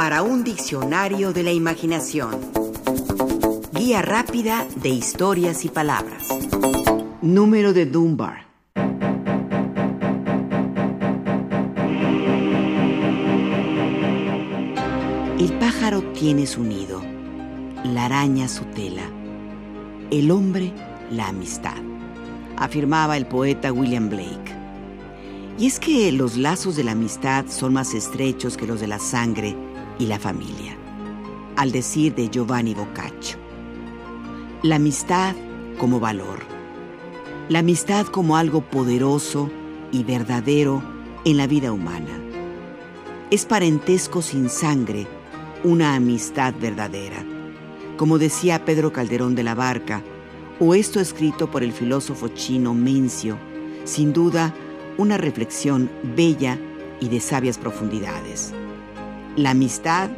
para un diccionario de la imaginación. Guía rápida de historias y palabras. Número de Dunbar. El pájaro tiene su nido, la araña su tela, el hombre la amistad, afirmaba el poeta William Blake. Y es que los lazos de la amistad son más estrechos que los de la sangre y la familia, al decir de Giovanni Boccaccio. La amistad como valor, la amistad como algo poderoso y verdadero en la vida humana. Es parentesco sin sangre, una amistad verdadera. Como decía Pedro Calderón de la Barca, o esto escrito por el filósofo chino Mencio, sin duda una reflexión bella y de sabias profundidades. La amistad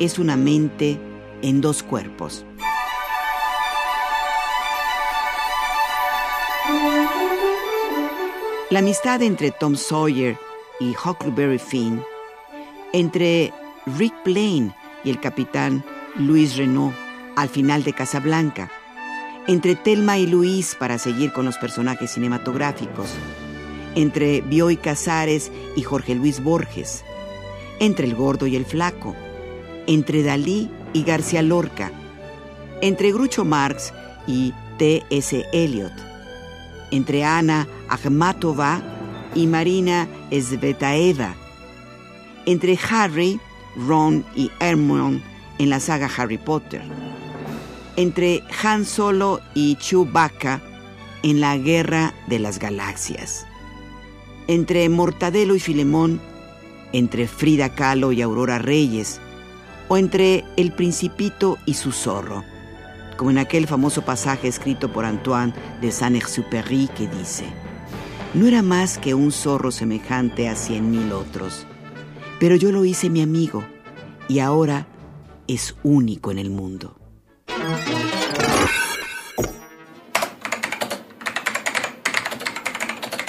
es una mente en dos cuerpos. La amistad entre Tom Sawyer y Huckleberry Finn, entre Rick Blaine y el capitán Louis Renault al final de Casablanca, entre Telma y Luis para seguir con los personajes cinematográficos, entre Bioy Casares y Jorge Luis Borges, entre el gordo y el flaco, entre Dalí y García Lorca, entre Grucho Marx y T.S. Eliot, entre Ana Akhmatova y Marina Svetaeva, entre Harry, Ron y Hermione en la saga Harry Potter, entre Han Solo y Chewbacca en la Guerra de las Galaxias, entre Mortadelo y Filemón entre Frida Kahlo y Aurora Reyes, o entre El Principito y su zorro, como en aquel famoso pasaje escrito por Antoine de Saint-Exupéry que dice, no era más que un zorro semejante a cien mil otros, pero yo lo hice mi amigo y ahora es único en el mundo.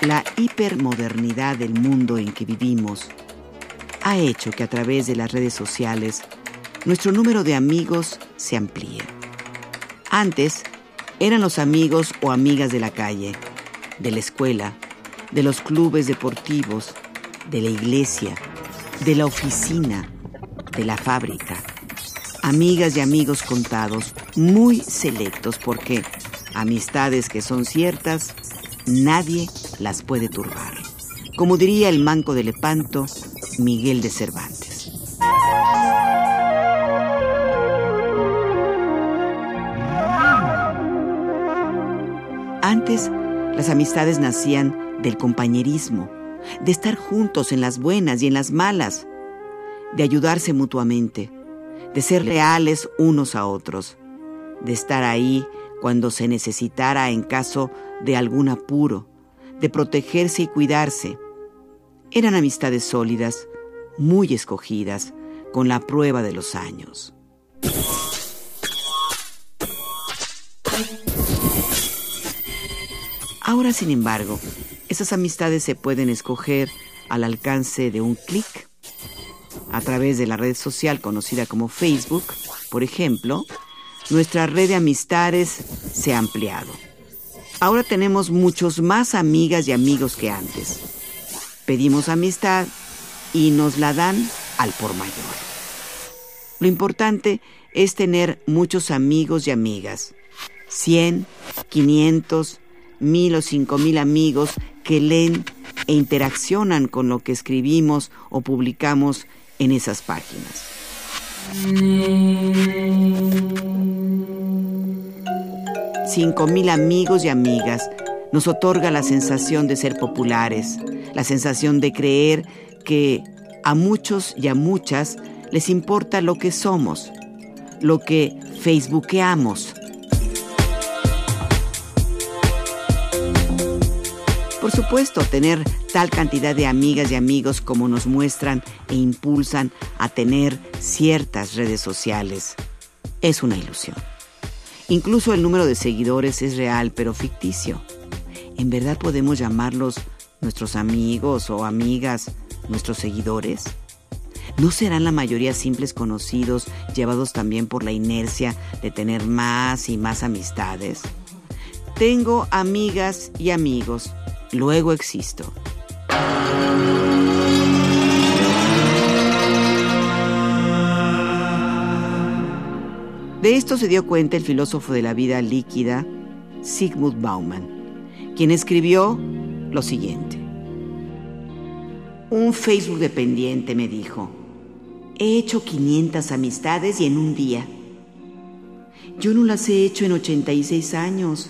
La hipermodernidad del mundo en que vivimos ha hecho que a través de las redes sociales nuestro número de amigos se amplíe. Antes eran los amigos o amigas de la calle, de la escuela, de los clubes deportivos, de la iglesia, de la oficina, de la fábrica. Amigas y amigos contados, muy selectos porque amistades que son ciertas, nadie las puede turbar. Como diría el manco de Lepanto, Miguel de Cervantes. Antes, las amistades nacían del compañerismo, de estar juntos en las buenas y en las malas, de ayudarse mutuamente, de ser leales unos a otros, de estar ahí cuando se necesitara en caso de algún apuro, de protegerse y cuidarse. Eran amistades sólidas, muy escogidas, con la prueba de los años. Ahora, sin embargo, esas amistades se pueden escoger al alcance de un clic. A través de la red social conocida como Facebook, por ejemplo, nuestra red de amistades se ha ampliado. Ahora tenemos muchos más amigas y amigos que antes. Pedimos amistad y nos la dan al por mayor. Lo importante es tener muchos amigos y amigas. 100, 500, 1000 o 5000 amigos que leen e interaccionan con lo que escribimos o publicamos en esas páginas. Cinco mil amigos y amigas nos otorga la sensación de ser populares, la sensación de creer que a muchos y a muchas les importa lo que somos, lo que facebookeamos. Por supuesto, tener tal cantidad de amigas y amigos como nos muestran e impulsan a tener ciertas redes sociales es una ilusión. Incluso el número de seguidores es real, pero ficticio. ¿En verdad podemos llamarlos nuestros amigos o amigas nuestros seguidores? ¿No serán la mayoría simples conocidos, llevados también por la inercia de tener más y más amistades? Tengo amigas y amigos, luego existo. De esto se dio cuenta el filósofo de la vida líquida, Sigmund Bauman, quien escribió lo siguiente. Un Facebook dependiente me dijo, he hecho 500 amistades y en un día. Yo no las he hecho en 86 años,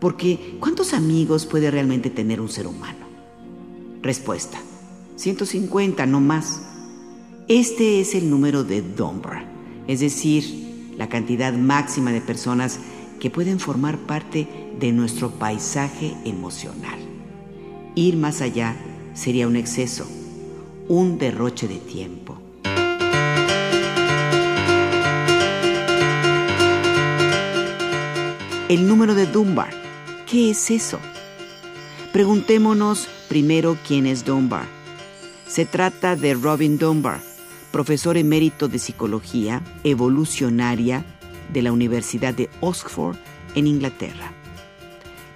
porque ¿cuántos amigos puede realmente tener un ser humano? Respuesta, 150, no más. Este es el número de Dunbar, es decir, la cantidad máxima de personas que pueden formar parte de nuestro paisaje emocional. Ir más allá sería un exceso, un derroche de tiempo. El número de Dunbar, ¿qué es eso? Preguntémonos primero quién es Dunbar. Se trata de Robin Dunbar, profesor emérito de psicología evolucionaria de la Universidad de Oxford en Inglaterra.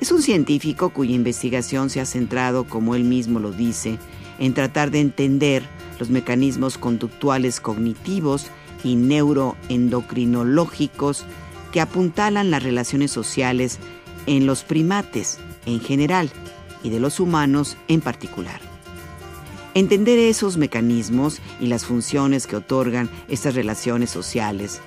Es un científico cuya investigación se ha centrado, como él mismo lo dice, en tratar de entender los mecanismos conductuales cognitivos y neuroendocrinológicos que apuntalan las relaciones sociales en los primates en general y de los humanos en particular. Entender esos mecanismos y las funciones que otorgan estas relaciones sociales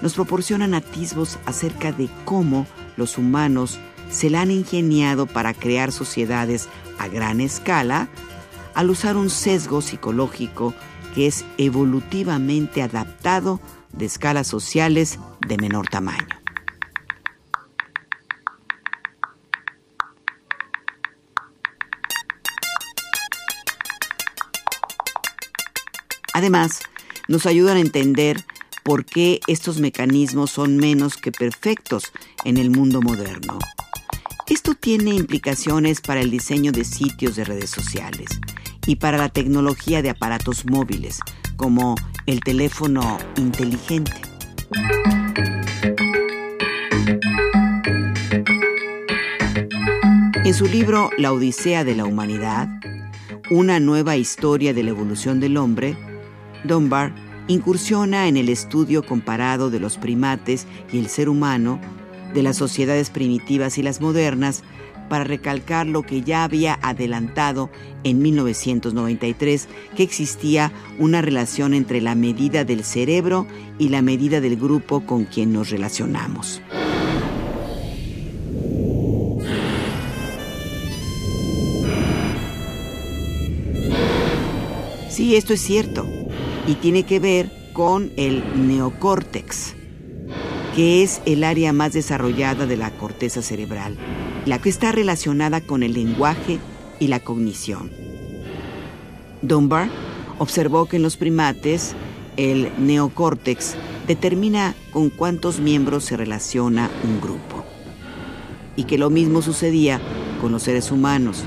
nos proporcionan atisbos acerca de cómo los humanos se la han ingeniado para crear sociedades a gran escala al usar un sesgo psicológico que es evolutivamente adaptado de escalas sociales de menor tamaño. Además, nos ayudan a entender por qué estos mecanismos son menos que perfectos en el mundo moderno. Esto tiene implicaciones para el diseño de sitios de redes sociales y para la tecnología de aparatos móviles, como el teléfono inteligente. En su libro La Odisea de la Humanidad, una nueva historia de la evolución del hombre, Dunbar incursiona en el estudio comparado de los primates y el ser humano, de las sociedades primitivas y las modernas, para recalcar lo que ya había adelantado en 1993, que existía una relación entre la medida del cerebro y la medida del grupo con quien nos relacionamos. Sí, esto es cierto y tiene que ver con el neocórtex, que es el área más desarrollada de la corteza cerebral, la que está relacionada con el lenguaje y la cognición. Dunbar observó que en los primates el neocórtex determina con cuántos miembros se relaciona un grupo y que lo mismo sucedía con los seres humanos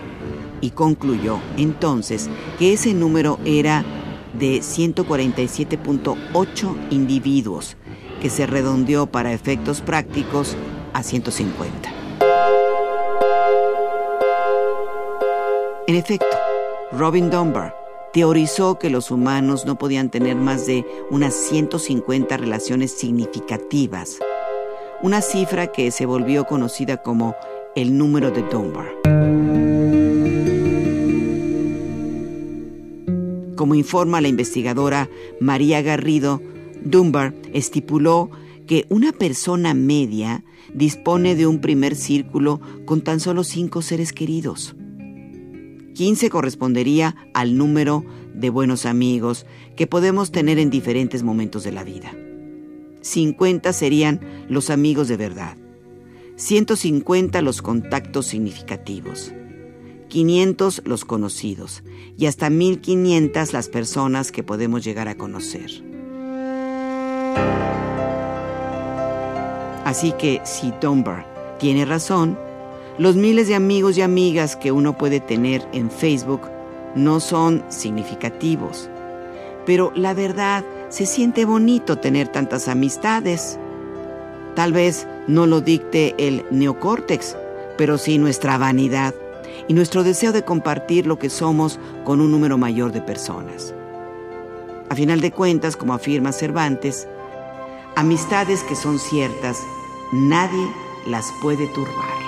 y concluyó entonces que ese número era de 147.8 individuos, que se redondeó para efectos prácticos a 150. En efecto, Robin Dunbar teorizó que los humanos no podían tener más de unas 150 relaciones significativas, una cifra que se volvió conocida como el número de Dunbar. Como informa la investigadora María Garrido, Dunbar estipuló que una persona media dispone de un primer círculo con tan solo cinco seres queridos. 15 correspondería al número de buenos amigos que podemos tener en diferentes momentos de la vida. 50 serían los amigos de verdad. 150 los contactos significativos. 500 los conocidos y hasta 1500 las personas que podemos llegar a conocer. Así que si Dunbar tiene razón, los miles de amigos y amigas que uno puede tener en Facebook no son significativos, pero la verdad, se siente bonito tener tantas amistades. Tal vez no lo dicte el neocórtex, pero sí nuestra vanidad y nuestro deseo de compartir lo que somos con un número mayor de personas. A final de cuentas, como afirma Cervantes, amistades que son ciertas, nadie las puede turbar.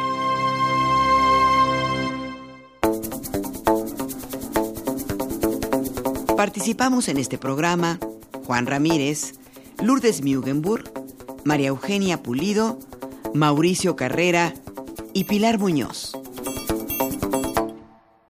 Participamos en este programa Juan Ramírez, Lourdes Mugenburg, María Eugenia Pulido, Mauricio Carrera y Pilar Muñoz.